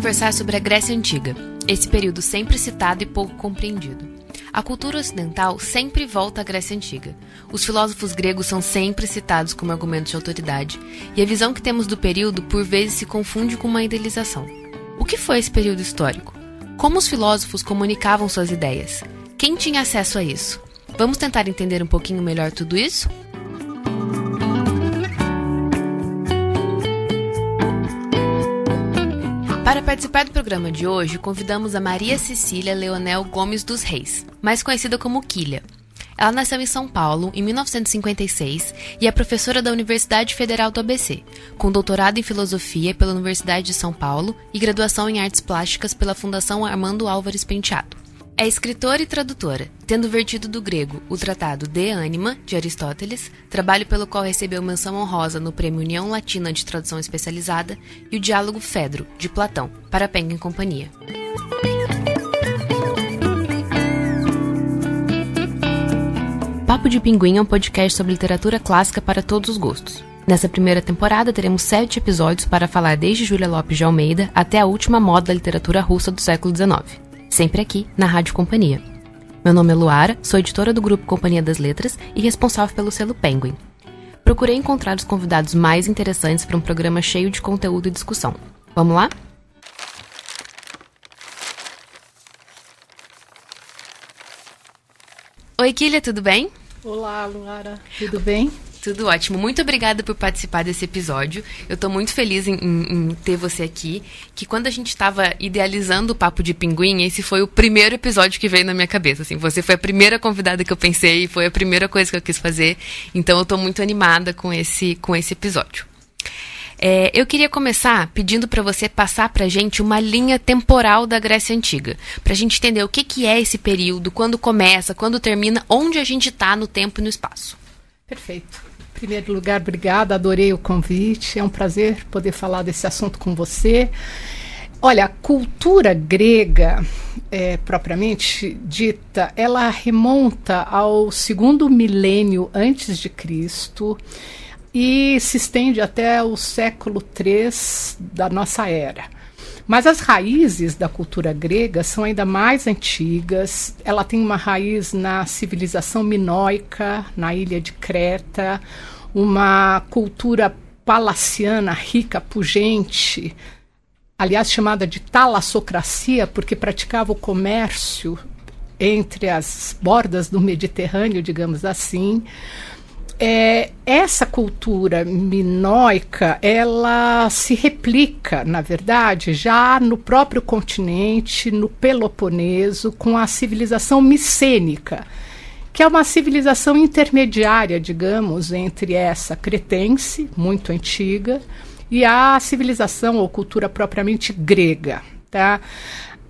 conversar sobre a Grécia Antiga, esse período sempre citado e pouco compreendido. A cultura ocidental sempre volta à Grécia Antiga. Os filósofos gregos são sempre citados como argumentos de autoridade, e a visão que temos do período por vezes se confunde com uma idealização. O que foi esse período histórico? Como os filósofos comunicavam suas ideias? Quem tinha acesso a isso? Vamos tentar entender um pouquinho melhor tudo isso? Para participar do programa de hoje, convidamos a Maria Cecília Leonel Gomes dos Reis, mais conhecida como Quilha. Ela nasceu em São Paulo em 1956 e é professora da Universidade Federal do ABC, com doutorado em filosofia pela Universidade de São Paulo e graduação em artes plásticas pela Fundação Armando Álvares Penteado. É escritora e tradutora, tendo vertido do grego o tratado De Anima, de Aristóteles, trabalho pelo qual recebeu menção honrosa no Prêmio União Latina de Tradução Especializada, e o Diálogo Fedro, de Platão, para Penguin Companhia. Papo de Pinguim é um podcast sobre literatura clássica para todos os gostos. Nessa primeira temporada, teremos sete episódios para falar desde Júlia Lopes de Almeida até a última moda da literatura russa do século XIX sempre aqui na Rádio Companhia. Meu nome é Luara, sou editora do grupo Companhia das Letras e responsável pelo selo Penguin. Procurei encontrar os convidados mais interessantes para um programa cheio de conteúdo e discussão. Vamos lá? Oi, Kília, tudo bem? Olá, Luara, tudo bem? Tudo ótimo. Muito obrigada por participar desse episódio. Eu estou muito feliz em, em, em, ter você aqui. Que quando a gente estava idealizando o Papo de Pinguim, esse foi o primeiro episódio que veio na minha cabeça. Assim, você foi a primeira convidada que eu pensei, foi a primeira coisa que eu quis fazer. Então eu estou muito animada com esse, com esse episódio. É, eu queria começar pedindo para você passar para gente uma linha temporal da Grécia Antiga, para a gente entender o que, que é esse período, quando começa, quando termina, onde a gente está no tempo e no espaço. Perfeito primeiro lugar, obrigada, adorei o convite. É um prazer poder falar desse assunto com você. Olha, a cultura grega, é, propriamente dita, ela remonta ao segundo milênio antes de Cristo e se estende até o século III da nossa era. Mas as raízes da cultura grega são ainda mais antigas. Ela tem uma raiz na civilização minoica, na ilha de Creta, uma cultura palaciana rica, pujante, aliás chamada de talassocracia, porque praticava o comércio entre as bordas do Mediterrâneo, digamos assim. É, essa cultura minoica, ela se replica, na verdade, já no próprio continente, no Peloponeso, com a civilização micênica, que é uma civilização intermediária, digamos, entre essa cretense, muito antiga, e a civilização ou cultura propriamente grega, tá?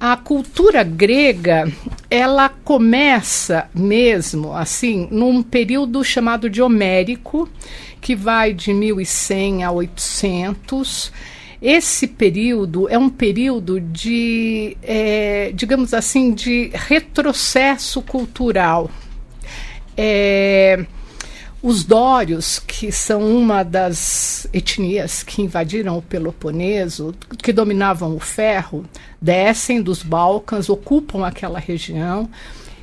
A cultura grega ela começa mesmo assim num período chamado de homérico que vai de 1100 a 800 esse período é um período de é, digamos assim de retrocesso cultural. É, os dórios, que são uma das etnias que invadiram o Peloponeso, que dominavam o ferro, descem dos Balcãs, ocupam aquela região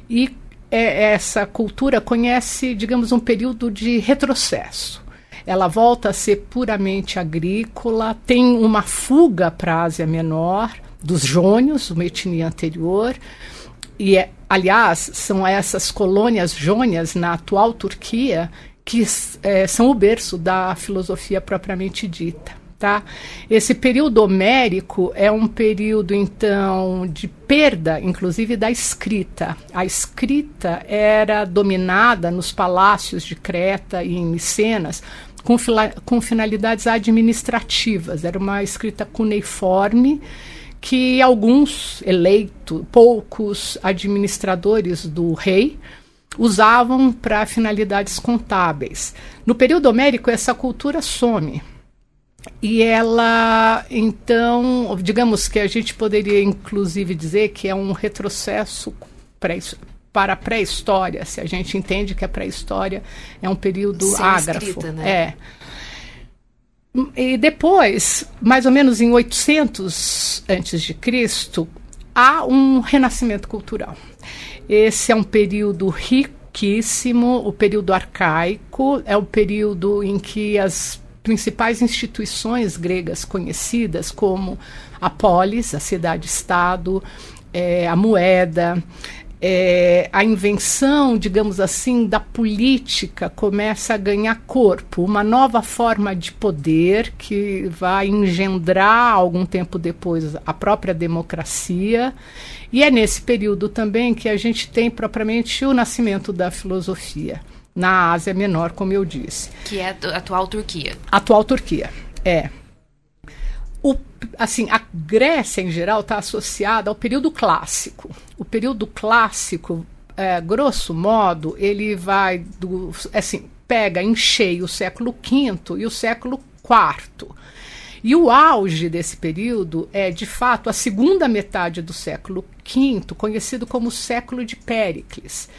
e é, essa cultura conhece, digamos, um período de retrocesso. Ela volta a ser puramente agrícola, tem uma fuga para a Ásia Menor, dos jônios, uma etnia anterior, e é, aliás são essas colônias jônias na atual Turquia que é, são o berço da filosofia propriamente dita. Tá? Esse período homérico é um período, então, de perda, inclusive, da escrita. A escrita era dominada nos palácios de Creta e em Micenas com, com finalidades administrativas. Era uma escrita cuneiforme que alguns eleitos, poucos administradores do rei, usavam para finalidades contábeis. No período homérico, essa cultura some. E ela, então, digamos que a gente poderia inclusive dizer que é um retrocesso pré para a pré-história, se a gente entende que a pré-história é um período Sem ágrafo. Escrita, né? É. E depois, mais ou menos em 800 antes de Cristo, há um renascimento cultural. Esse é um período riquíssimo, o período arcaico, é o período em que as principais instituições gregas conhecidas, como a polis, a cidade-estado, é, a moeda, é, a invenção, digamos assim, da política começa a ganhar corpo, uma nova forma de poder que vai engendrar algum tempo depois a própria democracia. E é nesse período também que a gente tem propriamente o nascimento da filosofia na Ásia Menor, como eu disse. Que é a atual Turquia. Atual Turquia, é. Assim, a Grécia em geral está associada ao período clássico. O período clássico, é, grosso modo, ele vai do, assim, pega em cheio o século V e o século IV. E o auge desse período é, de fato, a segunda metade do século V, conhecido como século de Péricles.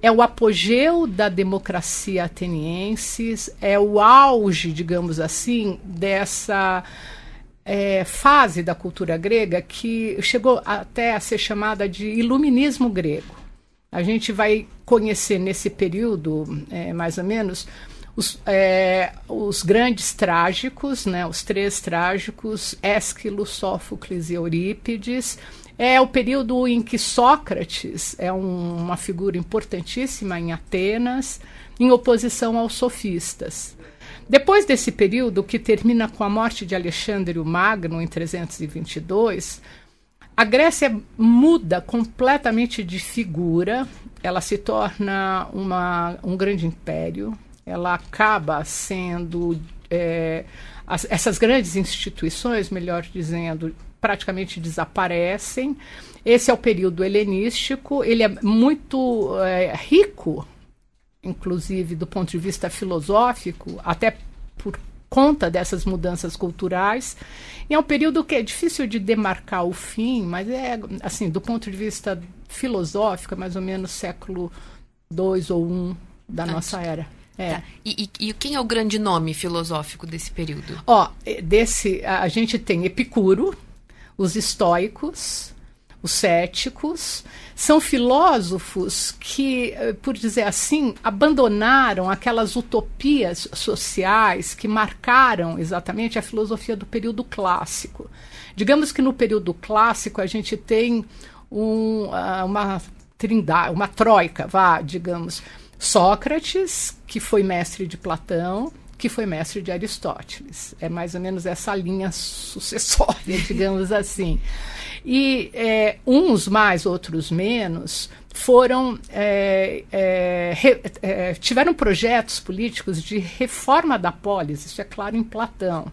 É o apogeu da democracia ateniense, é o auge, digamos assim, dessa é, fase da cultura grega que chegou até a ser chamada de iluminismo grego. A gente vai conhecer nesse período, é, mais ou menos, os, é, os, grandes trágicos, né, os três trágicos, Ésquilo, Sófocles e Eurípides. É o período em que Sócrates é um, uma figura importantíssima em Atenas, em oposição aos sofistas. Depois desse período, que termina com a morte de Alexandre o Magno em 322, a Grécia muda completamente de figura, ela se torna uma, um grande império, ela acaba sendo. É, as, essas grandes instituições, melhor dizendo, praticamente desaparecem. Esse é o período helenístico, ele é muito é, rico inclusive do ponto de vista filosófico, até por conta dessas mudanças culturais. E é um período que é difícil de demarcar o fim, mas é assim, do ponto de vista filosófico, é mais ou menos século II ou I da nossa era. É. Tá. E, e, e, quem é o grande nome filosófico desse período? Ó, desse a gente tem Epicuro, os estoicos, os céticos, são filósofos que, eh, por dizer assim, abandonaram aquelas utopias sociais que marcaram exatamente a filosofia do período clássico. Digamos que no período clássico a gente tem um, ah, uma trindade, uma troika, vá, digamos, Sócrates, que foi mestre de Platão, que foi mestre de Aristóteles. É mais ou menos essa linha sucessória, digamos assim. E é, uns mais, outros menos, foram é, é, re, é, tiveram projetos políticos de reforma da polis, isso é claro em Platão.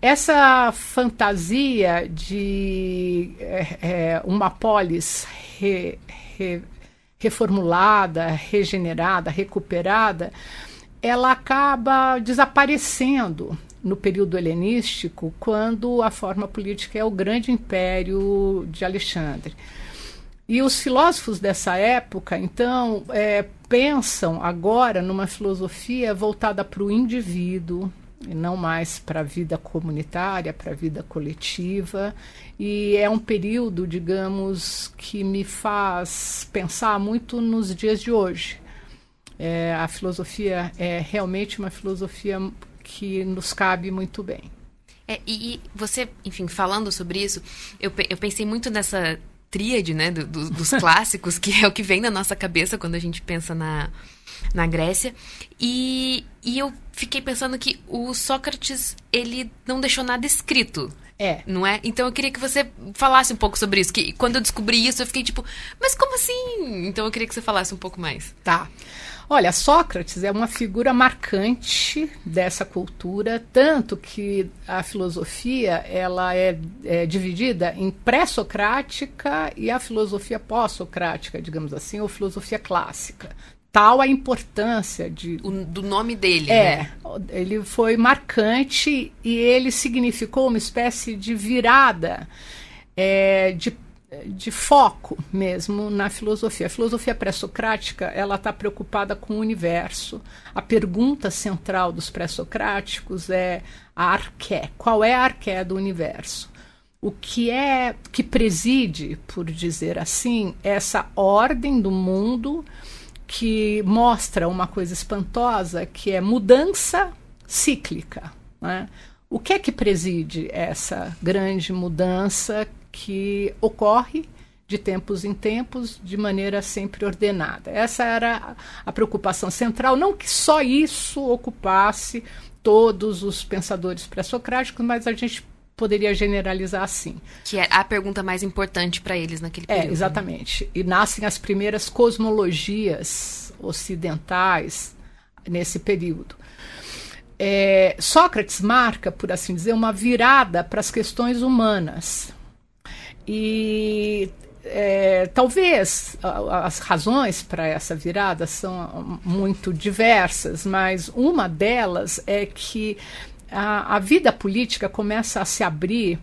Essa fantasia de é, é, uma polis re, re, reformulada, regenerada, recuperada, ela acaba desaparecendo no período helenístico, quando a forma política é o grande império de Alexandre. E os filósofos dessa época, então, é, pensam agora numa filosofia voltada para o indivíduo, e não mais para a vida comunitária, para a vida coletiva. E é um período, digamos, que me faz pensar muito nos dias de hoje. É, a filosofia é realmente uma filosofia que nos cabe muito bem. É, e, você, enfim, falando sobre isso, eu, eu pensei muito nessa tríade, né, do, do, dos clássicos, que é o que vem na nossa cabeça quando a gente pensa na, na Grécia. E, e eu fiquei pensando que o Sócrates, ele não deixou nada escrito. É. Não é? Então eu queria que você falasse um pouco sobre isso. Que quando eu descobri isso, eu fiquei tipo, mas como assim? Então eu queria que você falasse um pouco mais. Tá. Olha, Sócrates é uma figura marcante dessa cultura, tanto que a filosofia ela é, é dividida em pré-socrática e a filosofia pós-socrática, digamos assim, ou filosofia clássica. Tal a importância de o, do nome dele. É, né? ele foi marcante e ele significou uma espécie de virada é, de de foco mesmo na filosofia. A filosofia pré-socrática ela está preocupada com o universo. A pergunta central dos pré-socráticos é a arqué. Qual é a arqué do universo? O que é que preside, por dizer assim, essa ordem do mundo que mostra uma coisa espantosa, que é mudança cíclica. Né? O que é que preside essa grande mudança que ocorre de tempos em tempos, de maneira sempre ordenada. Essa era a preocupação central, não que só isso ocupasse todos os pensadores pré-socráticos, mas a gente poderia generalizar assim. Que é a pergunta mais importante para eles naquele é, período. É, exatamente. E nascem as primeiras cosmologias ocidentais nesse período. É, Sócrates marca, por assim dizer, uma virada para as questões humanas. E é, talvez as razões para essa virada são muito diversas, mas uma delas é que a, a vida política começa a se abrir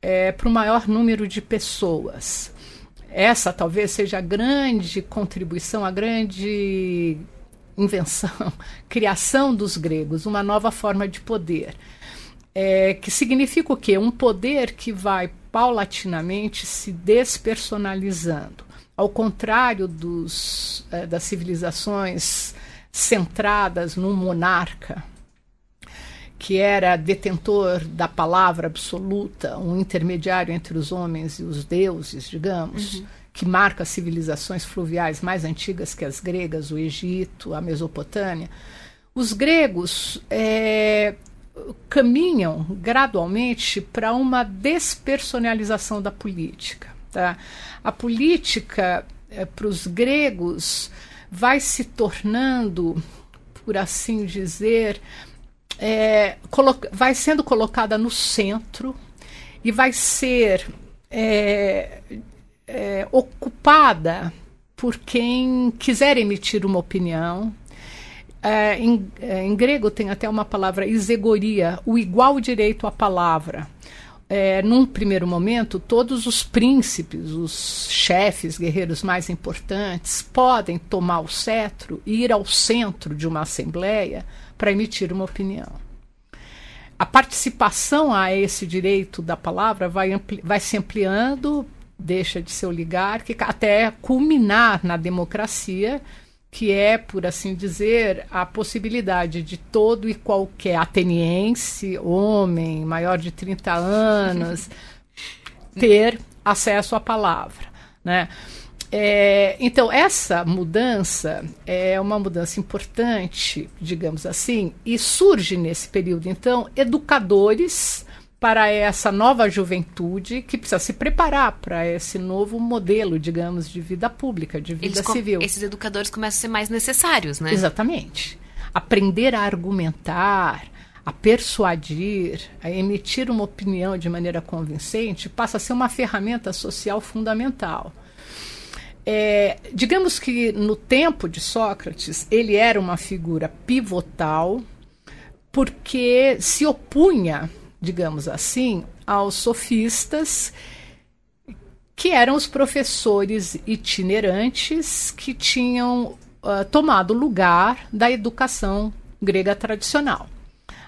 é, para o maior número de pessoas. Essa talvez seja a grande contribuição, a grande invenção, criação dos gregos, uma nova forma de poder. É, que significa o quê? Um poder que vai paulatinamente se despersonalizando. Ao contrário dos, é, das civilizações centradas no monarca, que era detentor da palavra absoluta, um intermediário entre os homens e os deuses, digamos, uhum. que marca as civilizações fluviais mais antigas que as gregas, o Egito, a Mesopotâmia. Os gregos é, caminham gradualmente para uma despersonalização da política. Tá? A política, é, para os gregos, vai se tornando, por assim dizer, é, vai sendo colocada no centro e vai ser é, ocupada por quem quiser emitir uma opinião. É, em, é, em, grego tem até uma palavra isegoria, o igual direito à palavra. É, num primeiro momento, todos os príncipes, os chefes, guerreiros mais importantes, podem tomar o cetro e ir ao centro de uma assembleia para emitir uma opinião. A participação a esse direito da palavra vai, vai se ampliando, deixa de ser oligárquica, até culminar na democracia, que é, por assim dizer, a possibilidade de todo e qualquer ateniense, homem, maior de 30 anos, ter acesso à palavra. Né? É, então, essa mudança é uma mudança importante, digamos assim, e surge nesse período, então, educadores para essa nova juventude que precisa se preparar para esse novo modelo, digamos, de vida pública, de vida Eles civil. Esses educadores começam a ser mais necessários, né? Exatamente. Aprender a argumentar, a persuadir, a emitir uma opinião de maneira convincente passa a ser uma ferramenta social fundamental. É, digamos que no tempo de Sócrates, ele era uma figura pivotal, porque se opunha, digamos assim, aos sofistas, que eram os professores itinerantes que tinham uh, tomado lugar da educação grega tradicional.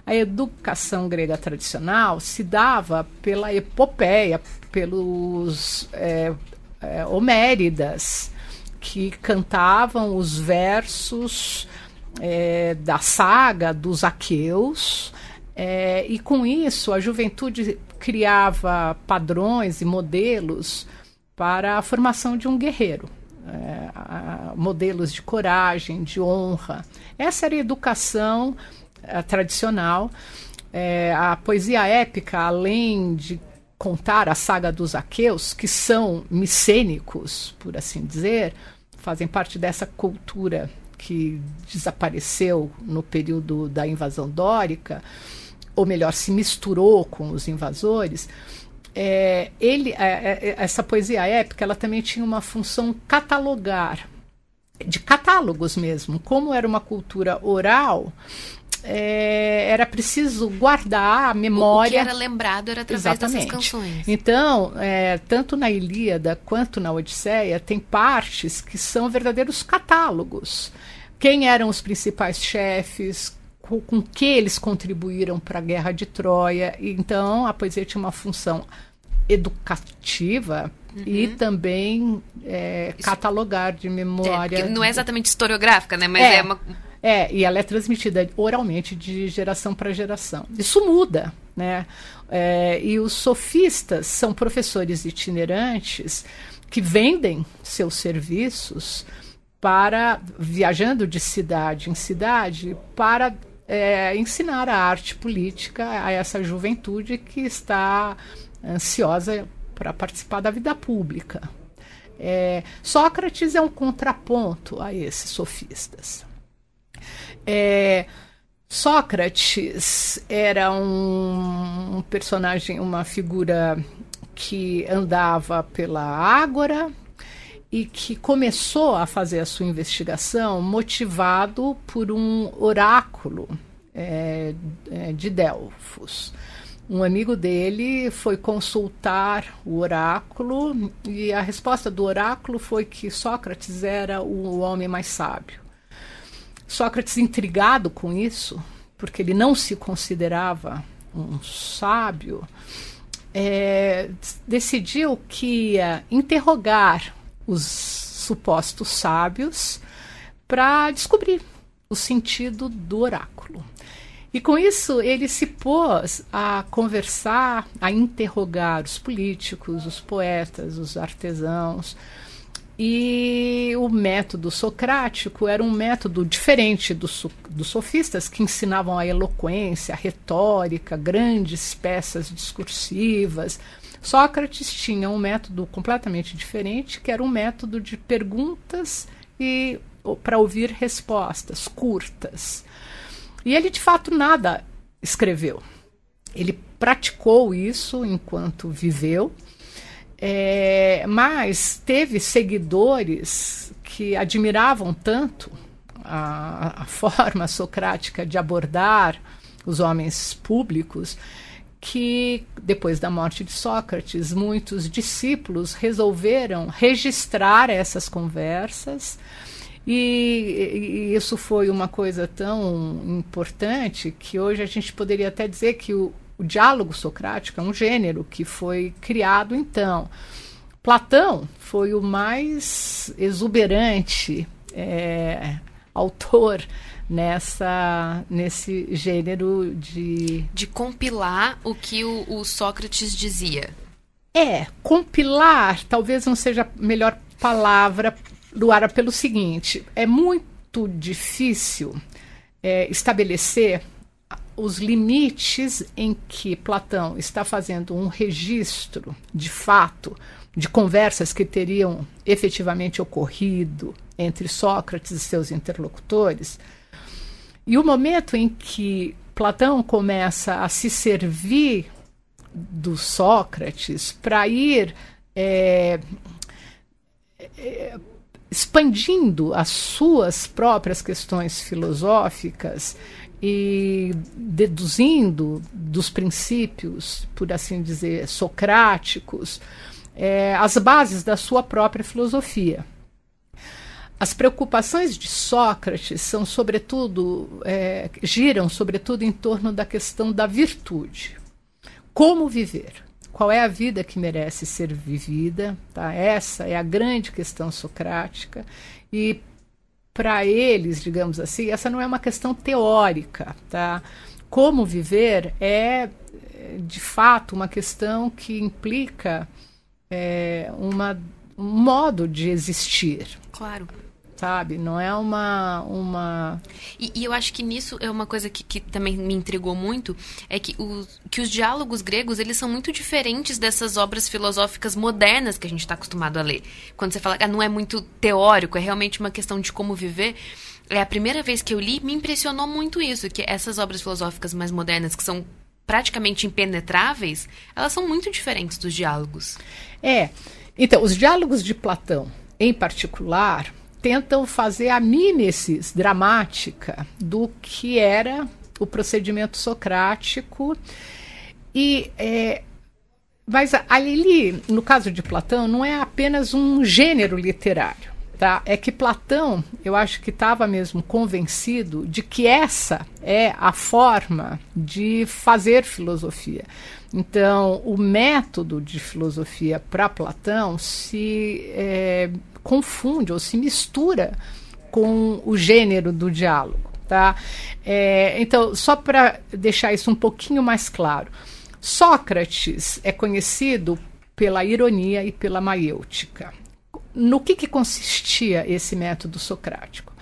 A educação grega tradicional se dava pela epopeia, pelos é, é, homéridas, que cantavam os versos é, da saga dos aqueus, é, e com isso a juventude criava padrões e modelos para a formação de um guerreiro. É, a, modelos de coragem, de honra. Essa era a educação a, tradicional. É, a poesia épica, além de contar a saga dos aqueus, que são micênicos, por assim dizer, fazem parte dessa cultura que desapareceu no período da invasão dórica, ou melhor, se misturou com os invasores. É, ele, é, é, essa poesia épica, ela também tinha uma função catalogar, de catálogos mesmo. Como era uma cultura oral, é, era preciso guardar a memória. O que era lembrado era através Exatamente. dessas canções. Então, é, tanto na Ilíada quanto na Odisseia, tem partes que são verdadeiros catálogos. Quem eram os principais chefes, com, com que eles contribuíram para a guerra de Troia. Então, a poesia tinha uma função educativa uhum. e também é, catalogar de memória. É, não é exatamente historiográfica, né? Mas é, é uma. É, e ela é transmitida oralmente de geração para geração. Isso muda, né? É, e os sofistas são professores itinerantes que vendem seus serviços para viajando de cidade em cidade para é, ensinar a arte política a essa juventude que está ansiosa para participar da vida pública. É, Sócrates é um contraponto a esses sofistas. É, Sócrates era um, um, personagem, uma figura que andava pela ágora e que começou a fazer a sua investigação motivado por um oráculo é, é de Delfos um amigo dele foi consultar o oráculo e a resposta do oráculo foi que Sócrates era o homem mais sábio. Sócrates, intrigado com isso, porque ele não se considerava um sábio, é, decidiu que ia interrogar os supostos sábios para descobrir o sentido do oráculo. E com isso ele se pôs a conversar, a interrogar os políticos, os poetas, os artesãos. E o método socrático era um método diferente dos, sofistas, que ensinavam a eloquência, a retórica, grandes peças discursivas. Sócrates tinha um método completamente diferente, que era um método de perguntas e para ouvir respostas curtas. E ele, de fato, nada escreveu. Ele praticou isso enquanto viveu, é, mas teve seguidores que admiravam tanto a, a forma socrática de abordar os homens públicos que, depois da morte de Sócrates, muitos discípulos resolveram registrar essas conversas e, e, isso foi uma coisa tão importante que hoje a gente poderia até dizer que o, o diálogo socrático é um gênero que foi criado então. Platão foi o mais exuberante é, autor nessa nesse gênero de de compilar o que o, o Sócrates dizia. É, compilar talvez não seja a melhor palavra Luara, pelo seguinte: é muito difícil é, estabelecer os limites em que Platão está fazendo um registro de fato de conversas que teriam efetivamente ocorrido entre Sócrates e seus interlocutores. E o momento em que Platão começa a se servir do Sócrates para ir é, é, expandindo as suas próprias questões filosóficas e deduzindo dos princípios, por assim dizer, socráticos, é, as bases da sua própria filosofia. As preocupações de Sócrates são, sobretudo, é, giram sobretudo em torno da questão da virtude. Como viver? qual é a vida que merece ser vivida, tá? Essa é a grande questão socrática e para eles, digamos assim, essa não é uma questão teórica, tá? Como viver é de fato uma questão que implica é, uma, um modo de existir. Claro sabe? Não é uma. uma... E, e eu acho que nisso é uma coisa que, que também me intrigou muito, é que os, que os diálogos gregos, eles são muito diferentes dessas obras filosóficas modernas que a gente está acostumado a ler. Quando você fala que ah, não é muito teórico, é realmente uma questão de como viver. É a primeira vez que eu li, me impressionou muito isso, que essas obras filosóficas mais modernas, que são praticamente impenetráveis, elas são muito diferentes dos diálogos. É. Então, os diálogos de Platão, em particular, tentam fazer a mímesis dramática do que era o procedimento socrático. E é, mas ali, no caso de Platão, não é apenas um gênero literário. Tá? É que Platão, eu acho que estava mesmo convencido de que essa é a forma de fazer filosofia. Então, o método de filosofia para Platão se é, confunde ou se mistura com o gênero do diálogo. Tá? É, então, só para deixar isso um pouquinho mais claro, Sócrates é conhecido pela ironia e pela maiêutica. No que, que consistia esse método socrático?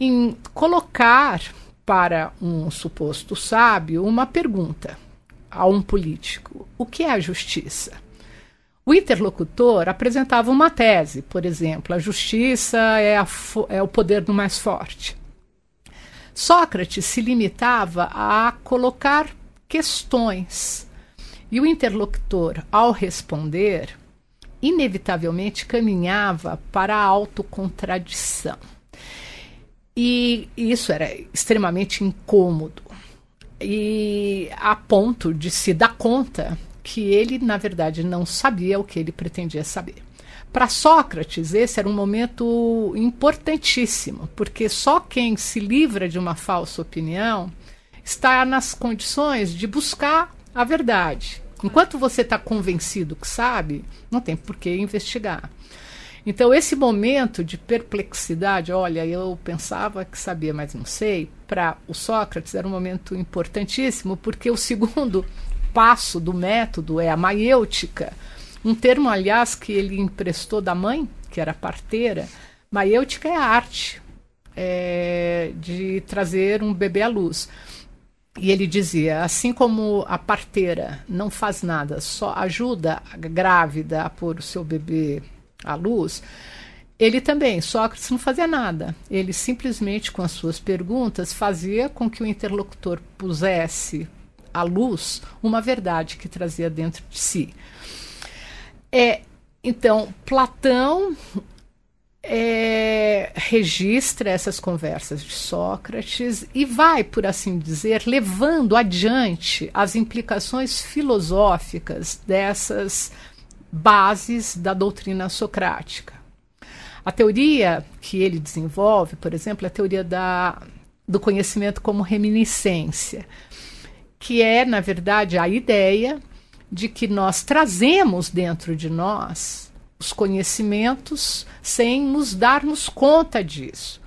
Em colocar para um suposto sábio uma pergunta a um político: o que é a justiça? O interlocutor apresentava uma tese, por exemplo, a justiça é, a é o poder do mais forte. Sócrates se limitava a colocar questões. E o interlocutor, ao responder, inevitavelmente caminhava para a autocontradição. E isso era extremamente incômodo. E a ponto de se dar conta que ele, na verdade, não sabia o que ele pretendia saber. Para Sócrates, esse era um momento importantíssimo, porque só quem se livra de uma falsa opinião está nas condições de buscar a verdade. Enquanto você está convencido que sabe, não tem por que investigar. Então, esse momento de perplexidade, olha, eu pensava que sabia, mas não sei, para o Sócrates era um momento importantíssimo, porque o segundo passo do método é a maiêutica, um termo, aliás, que ele emprestou da mãe, que era parteira. Maiêutica é a arte é, de trazer um bebê à luz. E ele dizia: assim como a parteira não faz nada, só ajuda a grávida a pôr o seu bebê à luz, ele também, Sócrates, não fazia nada. Ele simplesmente, com as suas perguntas, fazia com que o interlocutor pusesse à luz uma verdade que trazia dentro de si. É, então, Platão é, registra essas conversas de Sócrates e vai, por assim dizer, levando adiante as implicações filosóficas dessas bases da doutrina socrática. A teoria que ele desenvolve, por exemplo, é a teoria da, do conhecimento como reminiscência, que é, na verdade, a ideia de que nós trazemos dentro de nós os conhecimentos sem nos darmos conta disso.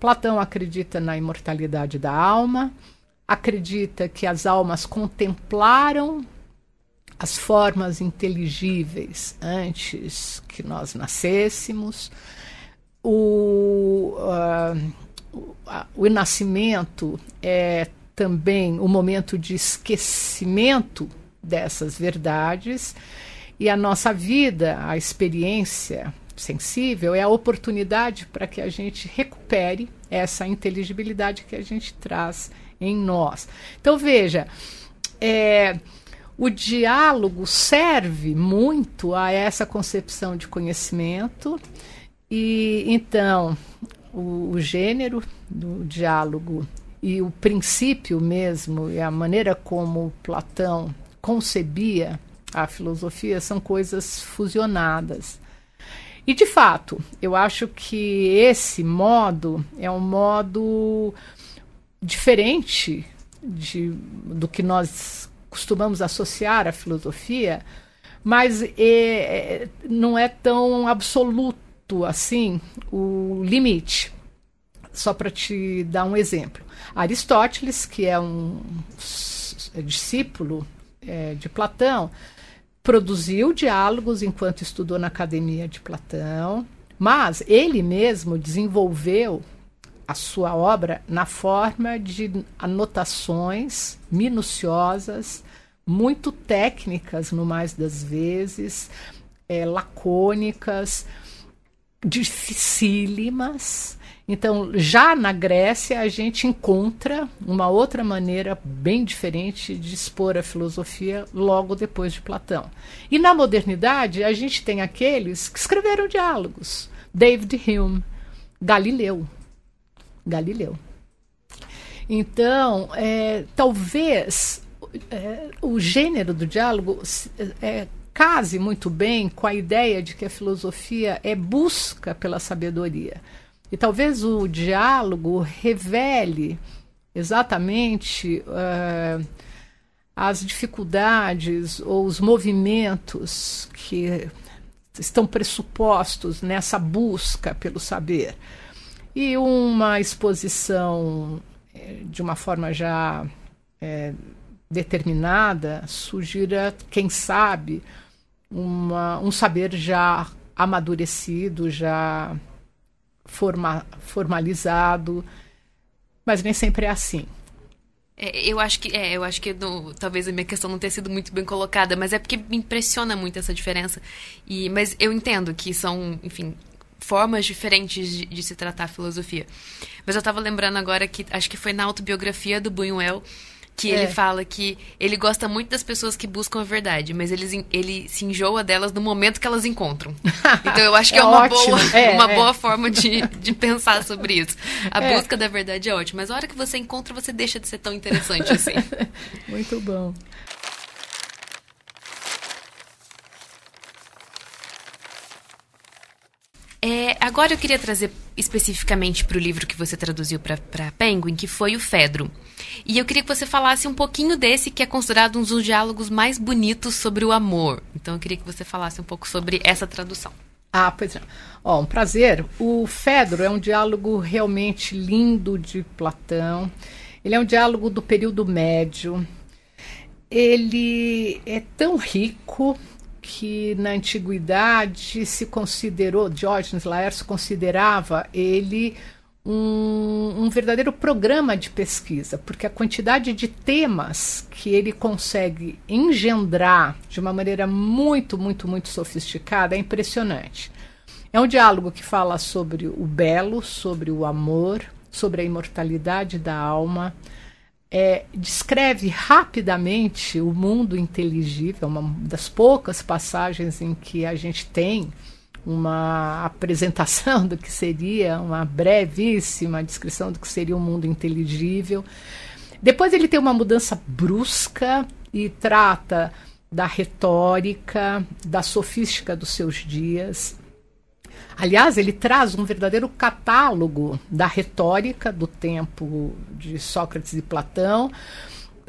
Platão acredita na imortalidade da alma, acredita que as almas contemplaram as formas inteligíveis antes que nós nascêssemos. O, uh, o nascimento é também o momento de esquecimento dessas verdades e a nossa vida, a experiência sensível, é a oportunidade para que a gente recupere essa inteligibilidade que a gente traz em nós. Então, veja, é, o diálogo serve muito a essa concepção de conhecimento, e então o, o gênero do diálogo e o princípio mesmo, e a maneira como Platão concebia a filosofia são coisas fusionadas. E de fato, eu acho que esse modo é um modo diferente de, do que nós costumamos associar à filosofia, mas é, é, não é tão absoluto assim o limite. Só para te dar um exemplo. Aristóteles, que é um discípulo é, de Platão, produziu diálogos enquanto estudou na academia de Platão, mas ele mesmo desenvolveu a sua obra na forma de anotações minuciosas, muito técnicas no mais das vezes, é, lacônicas, dificílimas, então, já na Grécia, a gente encontra uma outra maneira bem diferente de expor a filosofia logo depois de Platão. E na modernidade, a gente tem aqueles que escreveram diálogos: David Hume, Galileu. Galileu. Então, é, talvez é, o gênero do diálogo é, case muito bem com a ideia de que a filosofia é busca pela sabedoria. E talvez o diálogo revele exatamente uh, as dificuldades ou os movimentos que estão pressupostos nessa busca pelo saber. E uma exposição eh, de uma forma já é, determinada sugira, quem sabe, uma, um saber já amadurecido, já forma, formalizado, mas nem sempre é assim. É, eu acho que, é, eu acho que talvez a minha questão não tenha sido muito bem colocada, mas é porque me impressiona muito essa diferença. E, mas eu entendo que são, enfim, formas diferentes de, de se tratar a filosofia. Mas eu estava lembrando agora que acho que foi na autobiografia do Buñuel que é. ele fala que ele gosta muito das pessoas que buscam a verdade, mas ele, ele se enjoa delas no momento que elas encontram. Então eu acho que é, é uma, boa, é, uma é. boa forma de, de pensar sobre isso. A é. busca da verdade é ótima, mas a hora que você encontra, você deixa de ser tão interessante assim. muito bom. É, agora eu queria trazer especificamente para o livro que você traduziu para Penguin, que foi o Fedro. E eu queria que você falasse um pouquinho desse, que é considerado um dos diálogos mais bonitos sobre o amor. Então eu queria que você falasse um pouco sobre essa tradução. Ah, pois é. Ó, um prazer. O Fedro é um diálogo realmente lindo de Platão. Ele é um diálogo do período médio. Ele é tão rico que na antiguidade se considerou, Diógenes Laércio considerava ele um, um, verdadeiro programa de pesquisa, porque a quantidade de temas que ele consegue engendrar de uma maneira muito, muito, muito sofisticada é impressionante. É um diálogo que fala sobre o belo, sobre o amor, sobre a imortalidade da alma, é, descreve rapidamente o mundo inteligível, uma das poucas passagens em que a gente tem uma apresentação do que seria, uma brevíssima descrição do que seria um mundo inteligível. Depois ele tem uma mudança brusca e trata da retórica, da sofística dos seus dias, Aliás, ele traz um verdadeiro catálogo da retórica do tempo de Sócrates e Platão,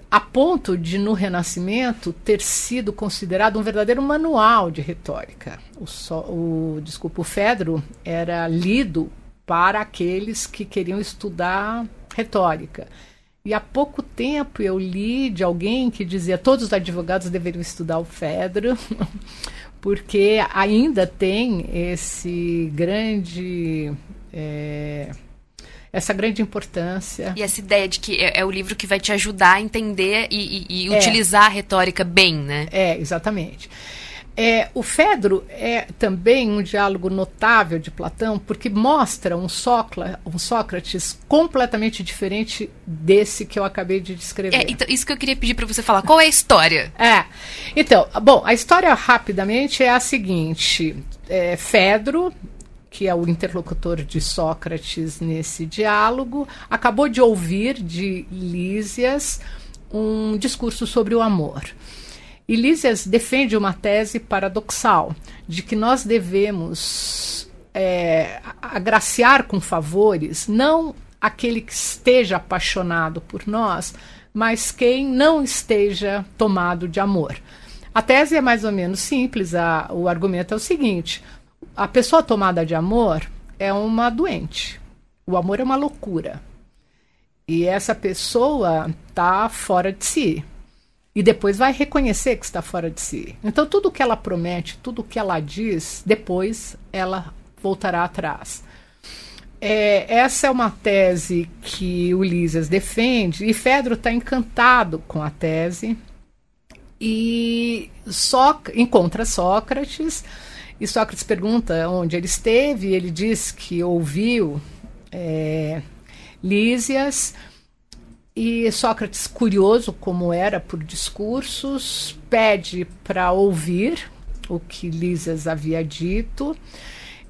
a ponto de, no Renascimento, ter sido considerado um verdadeiro manual de retórica. O, so, o, desculpa, o Fedro era lido para aqueles que queriam estudar retórica. E há pouco tempo eu li de alguém que dizia todos os advogados deveriam estudar o Fedro, porque ainda tem esse grande. É, essa grande importância. E essa ideia de que é, é, o livro que vai te ajudar a entender e, e, e é. utilizar a retórica bem, né? É, exatamente. É, o Fedro é também um diálogo notável de Platão, porque mostra um, um Sócrates completamente diferente desse que eu acabei de descrever. É, então, isso que eu queria pedir para você falar. Qual é a história? É. Então, bom, a história rapidamente é a seguinte: é, Fedro, que é o interlocutor de Sócrates nesse diálogo, acabou de ouvir de Lísias um discurso sobre o amor. E Lísias defende uma tese paradoxal de que nós devemos é, agraciar com favores não aquele que esteja apaixonado por nós, mas quem não esteja tomado de amor. A tese é mais ou menos simples, a, o argumento é o seguinte: a pessoa tomada de amor é uma doente. O amor é uma loucura. E essa pessoa está fora de si e depois vai reconhecer que está fora de si. Então, tudo que ela promete, tudo que ela diz, depois ela voltará atrás. É, essa é uma tese que Ulisses defende, e Fedro está encantado com a tese e Só, encontra Sócrates. E Sócrates pergunta onde ele esteve, e ele diz que ouviu é, Lísias e Sócrates, curioso como era por discursos, pede para ouvir o que Lísias havia dito.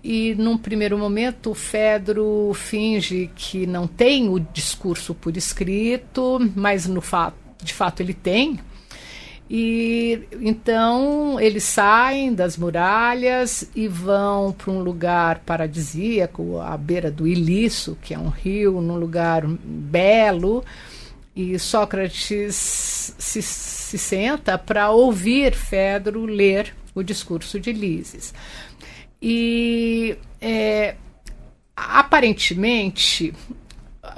e num primeiro momento Fedro finge que não tem o discurso por escrito, mas no de fato ele tem. E então eles saem das muralhas e vão para um lugar paradisíaco, à beira do Iliço, que é um rio, num lugar belo. E Sócrates se, se senta para ouvir Fedro ler o discurso de Lises. E é, aparentemente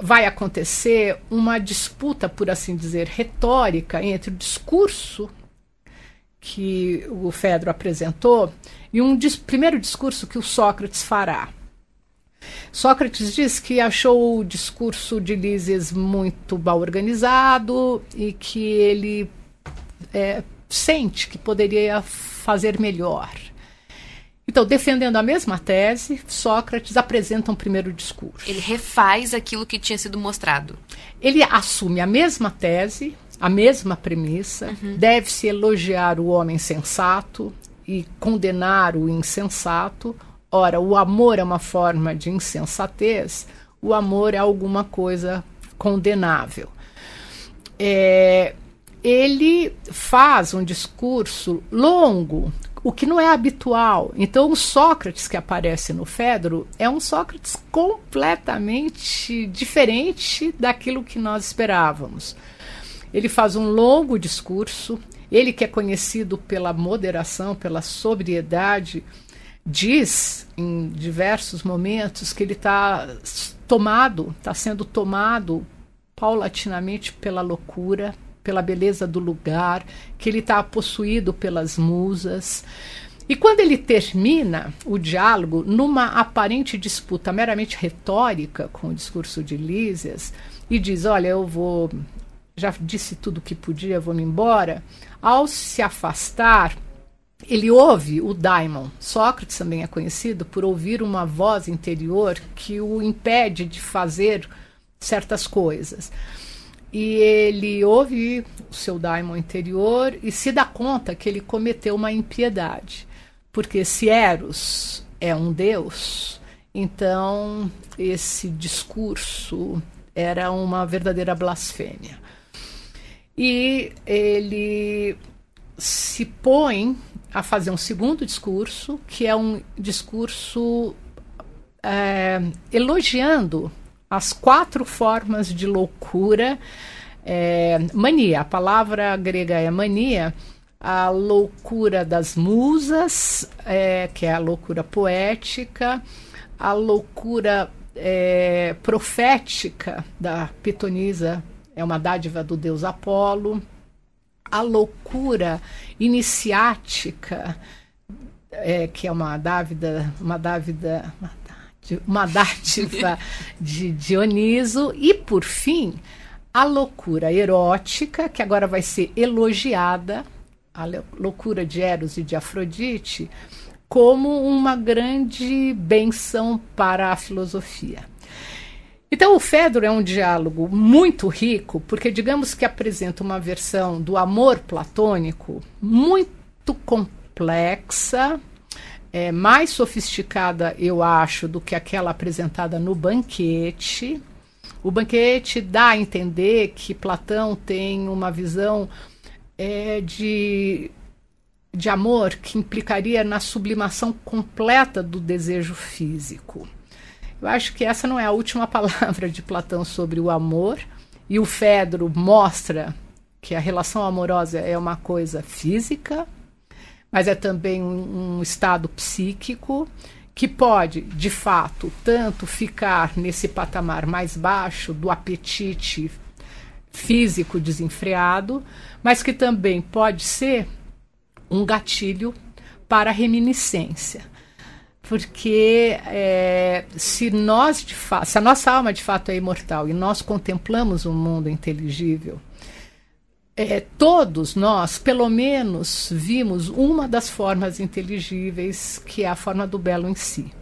vai acontecer uma disputa, por assim dizer, retórica entre o discurso que o Fedro apresentou e um dis primeiro discurso que o Sócrates fará. Sócrates diz que achou o discurso de Lises muito mal organizado e que ele é, sente que poderia fazer melhor. Então, defendendo a mesma tese, Sócrates apresenta um primeiro discurso. Ele refaz aquilo que tinha sido mostrado. Ele assume a mesma tese, a mesma premissa, uhum. deve-se elogiar o homem sensato e condenar o insensato. Ora, o amor é uma forma de insensatez, o amor é alguma coisa condenável. É, ele faz um discurso longo, o que não é habitual. Então, o Sócrates que aparece no Fedro é um Sócrates completamente diferente daquilo que nós esperávamos. Ele faz um longo discurso, ele que é conhecido pela moderação, pela sobriedade, diz em diversos momentos que ele está tomado, está sendo tomado paulatinamente pela loucura, pela beleza do lugar, que ele está possuído pelas musas. E quando ele termina o diálogo numa aparente disputa meramente retórica com o discurso de Lísias e diz: Olha, eu vou. Já disse tudo o que podia, vou me embora. Ao se afastar, ele ouve o daimon. Sócrates também é conhecido por ouvir uma voz interior que o impede de fazer certas coisas e ele ouve o seu daimon interior e se dá conta que ele cometeu uma impiedade. Porque se Eros é um deus, então esse discurso era uma verdadeira blasfêmia. E ele se põe a fazer um segundo discurso, que é um discurso é, elogiando as quatro formas de loucura. É, mania, a palavra grega é mania, a loucura das musas, é, que é a loucura poética, a loucura é, profética da pitonisa, é uma dádiva do deus Apolo, a loucura iniciática, é, que é uma dávida, uma dávida, uma uma dádiva de Dioniso, e por fim, a loucura erótica, que agora vai ser elogiada, a loucura de Eros e de Afrodite, como uma grande benção para a filosofia. Então, o Fedro é um diálogo muito rico, porque, digamos que apresenta uma versão do amor platônico muito complexa, é, mais sofisticada, eu acho, do que aquela apresentada no banquete. O banquete dá a entender que Platão tem uma visão é, de, de amor que implicaria na sublimação completa do desejo físico. Eu acho que essa não é a última palavra de Platão sobre o amor, e o Fedro mostra que a relação amorosa é uma coisa física, mas é também um, estado psíquico que pode, de fato, tanto ficar nesse patamar mais baixo do apetite físico desenfreado, mas que também pode ser um gatilho para a reminiscência. Porque é, se nós de fato, se a nossa alma de fato é imortal e nós contemplamos um mundo inteligível é, todos nós, pelo menos, vimos uma das formas inteligíveis, que é a forma do belo em si.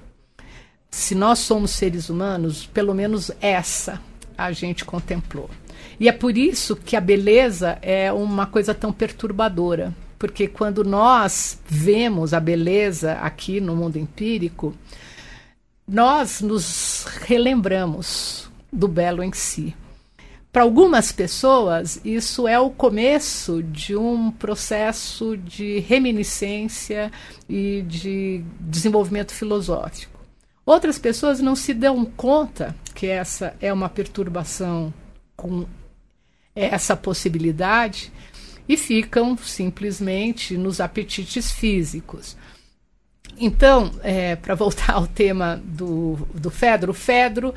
Se nós somos seres humanos, pelo menos essa a gente contemplou. E é por isso que a beleza é uma coisa tão perturbadora, porque quando nós vemos a beleza aqui no mundo empírico, nós nos relembramos do belo em si. Para algumas pessoas, isso é o começo de um processo de reminiscência e de desenvolvimento filosófico. Outras pessoas não se dão conta que essa é uma perturbação com essa possibilidade e ficam simplesmente nos apetites físicos. Então, é, para voltar ao tema do, do Fedro, o Fedro,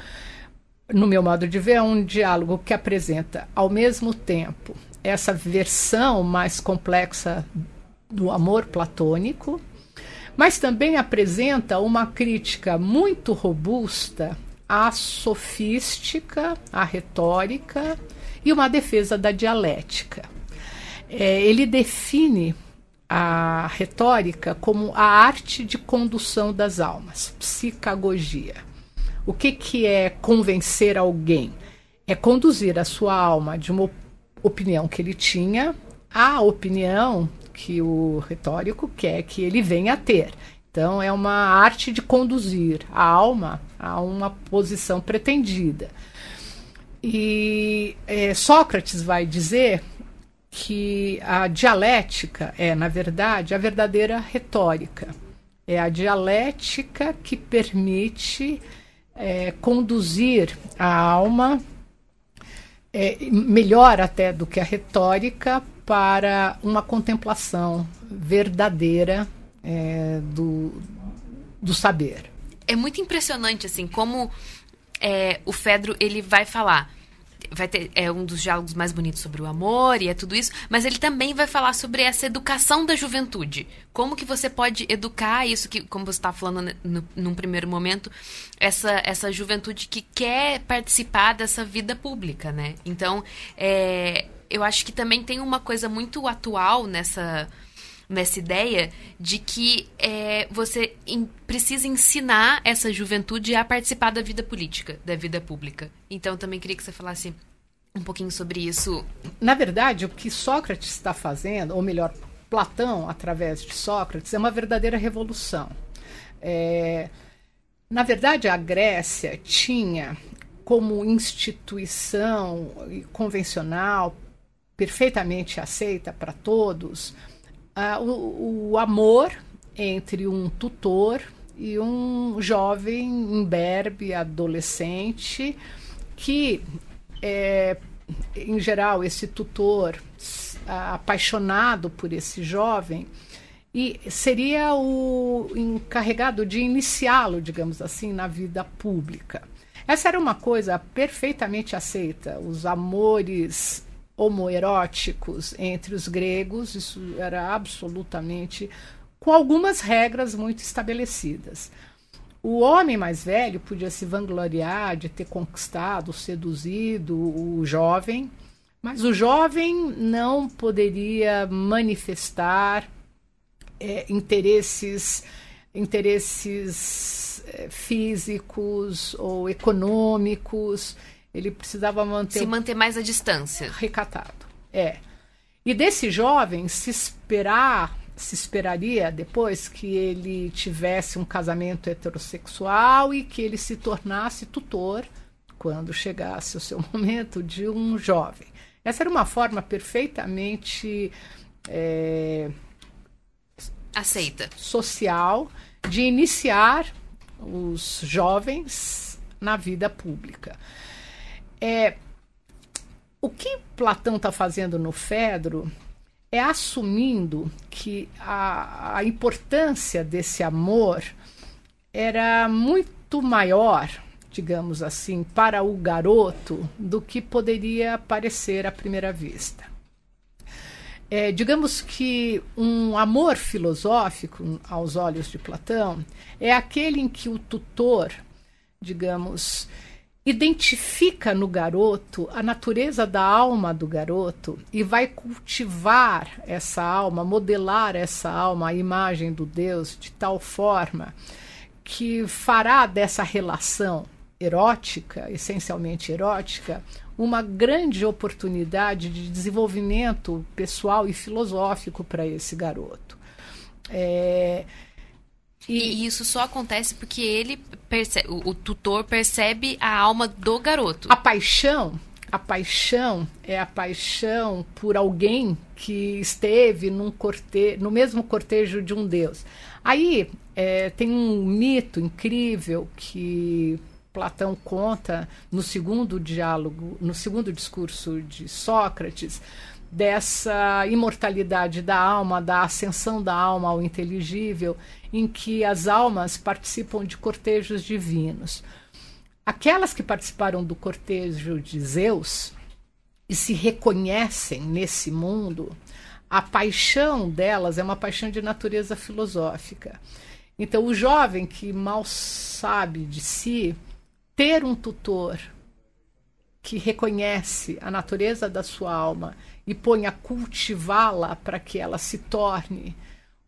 no meu modo de ver, é um diálogo que apresenta, ao mesmo tempo, essa versão mais complexa do amor platônico, mas também apresenta uma crítica muito robusta à sofística, à retórica e uma defesa da dialética. É, ele define a retórica como a arte de condução das almas, psicagogia. O que, que é convencer alguém? É conduzir a sua alma de uma opinião que ele tinha à opinião que o retórico quer que ele venha a ter. Então, é uma arte de conduzir a alma a uma posição pretendida. E é, Sócrates vai dizer que a dialética é, na verdade, a verdadeira retórica. É a dialética que permite é, conduzir a alma é, melhor até do que a retórica para uma contemplação verdadeira é, do, do saber. É muito impressionante assim como é, o Fedro ele vai falar vai ter é um dos diálogos mais bonitos sobre o amor e é tudo isso, mas ele também vai falar sobre essa educação da juventude. Como que você pode educar isso que, como você está falando no, num primeiro momento, essa essa juventude que quer participar dessa vida pública, né? Então, é, eu acho que também tem uma coisa muito atual nessa nessa ideia de que é, você in, precisa ensinar essa juventude a participar da vida política, da vida pública. Então, também queria que você falasse um pouquinho sobre isso. Na verdade, o que Sócrates está fazendo, ou melhor, Platão, através de Sócrates, é uma verdadeira revolução. É, na verdade, a Grécia tinha como instituição convencional, perfeitamente aceita para todos, uh, o, o amor entre um tutor e um jovem imberbe, adolescente, que, é, em geral, esse tutor apaixonado por esse jovem e seria o encarregado de iniciá-lo, digamos assim, na vida pública. Essa era uma coisa perfeitamente aceita. Os amores homoeróticos entre os gregos, isso era absolutamente com algumas regras muito estabelecidas. O homem mais velho podia se vangloriar de ter conquistado, seduzido o jovem, mas o jovem não poderia manifestar é, interesses interesses é, físicos ou econômicos ele precisava manter. Se manter mais à distância. Recatado. É. E desse jovem se esperar, se esperaria depois que ele tivesse um casamento heterossexual e que ele se tornasse tutor quando chegasse o seu momento de um jovem. Essa era uma forma perfeitamente é, aceita social de iniciar os jovens na vida pública. É, o que Platão está fazendo no Fedro é assumindo que a, a importância desse amor era muito maior, digamos assim, para o garoto do que poderia parecer à primeira vista. É, digamos que um amor filosófico, aos olhos de Platão, é aquele em que o tutor, digamos, identifica no garoto a natureza da alma do garoto e vai cultivar essa alma, modelar essa alma, a imagem do Deus, de tal forma que fará dessa relação erótica, essencialmente erótica, uma grande oportunidade de desenvolvimento pessoal e filosófico para esse garoto. É, E, e isso só acontece porque ele percebe, o, o tutor percebe a alma do garoto. A paixão a paixão é a paixão por alguém que esteve num corte, no mesmo cortejo de um deus. Aí é, tem um mito incrível que Platão conta no segundo diálogo, no segundo discurso de Sócrates, dessa imortalidade da alma, da ascensão da alma ao inteligível, em que as almas participam de cortejos divinos. Aquelas que participaram do cortejo de Zeus e se reconhecem nesse mundo, a paixão delas é uma paixão de natureza filosófica. Então, o jovem que mal sabe de si, ter um tutor que reconhece a natureza da sua alma e põe a cultivá-la para que ela se torne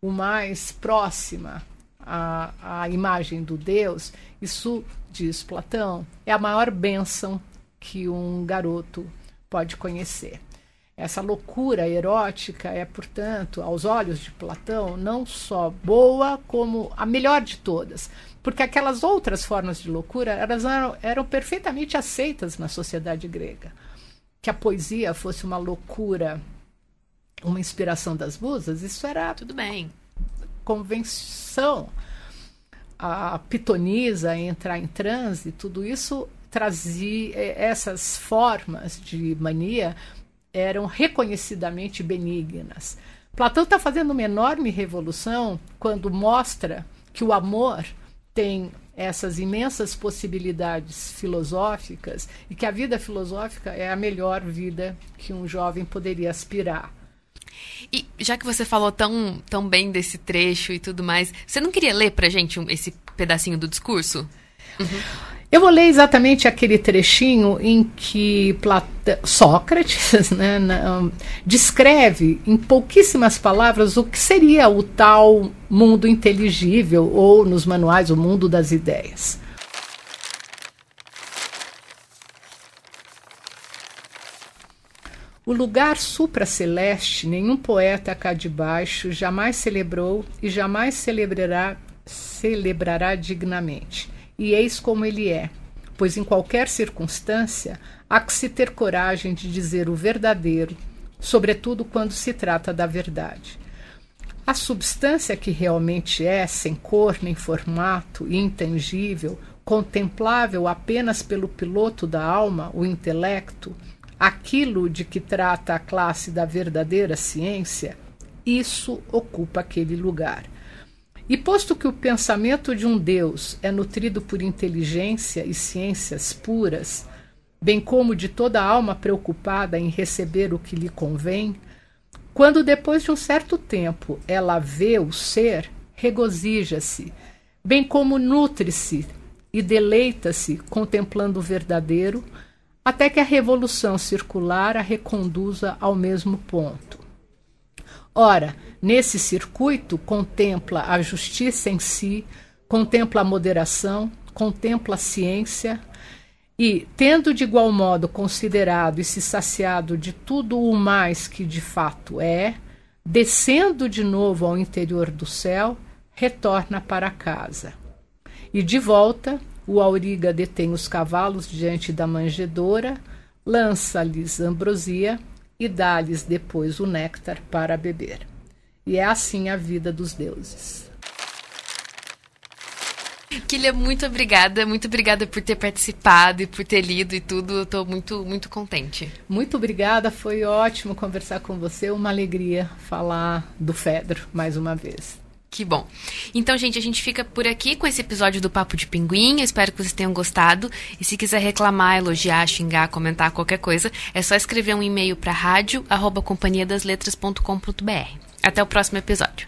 o mais próxima à, à imagem do Deus, isso diz Platão, é a maior bênção que um garoto pode conhecer. Essa loucura erótica é, portanto, aos olhos de Platão, não só boa, como a melhor de todas. Porque aquelas outras formas de loucura elas eram, eram perfeitamente aceitas na sociedade grega. Que a poesia fosse uma loucura, uma inspiração das musas, isso era. Tudo bem. Convenção a pitonisa entrar em transe, tudo isso trazia é, essas formas de mania eram reconhecidamente benignas. Platão está fazendo uma enorme revolução quando mostra que o amor tem essas imensas possibilidades filosóficas e que a vida filosófica é a melhor vida que um jovem poderia aspirar. E já que você falou tão, tão bem desse trecho e tudo mais, você não queria ler pra gente um, esse pedacinho do discurso? Uhum. Eu vou ler exatamente aquele trechinho em que Sócrates né, descreve em pouquíssimas palavras o que seria o tal mundo inteligível, ou nos manuais, o mundo das ideias. O lugar supraceleste nenhum poeta cá de baixo jamais celebrou e jamais celebrará, celebrará dignamente. E eis como ele é, pois em qualquer circunstância há que se ter coragem de dizer o verdadeiro, sobretudo quando se trata da verdade. A substância que realmente é, sem cor nem formato, intangível, contemplável apenas pelo piloto da alma, o intelecto, aquilo de que trata a classe da verdadeira ciência, isso ocupa aquele lugar. E posto que o pensamento de um Deus é nutrido por inteligência e ciências puras, bem como de toda alma preocupada em receber o que lhe convém, quando depois de um certo tempo ela vê o ser, regozija-se, bem como nutre-se e deleita-se contemplando o verdadeiro, até que a revolução circular a reconduza ao mesmo ponto. Ora, nesse circuito, contempla a justiça em si, contempla a moderação, contempla a ciência, e, tendo de igual modo considerado e se saciado de tudo o mais que de fato é, descendo de novo ao interior do céu, retorna para casa. E de volta, o auriga detém os cavalos diante da manjedoura, lança-lhes ambrosia e dá-lhes depois o néctar para beber. E é assim a vida dos deuses. Kilia, muito obrigada, muito obrigada por ter participado e por ter lido e tudo. Estou muito, muito contente. Muito obrigada, foi ótimo conversar com você, uma alegria falar do Fedro mais uma vez. Que bom. Então, gente, a gente fica por aqui com esse episódio do Papo de Pinguim. Eu espero que vocês tenham gostado. E se quiser reclamar, elogiar, xingar, comentar qualquer coisa, é só escrever um e-mail para rádio@companhiadasletras.com.br. Até o próximo episódio.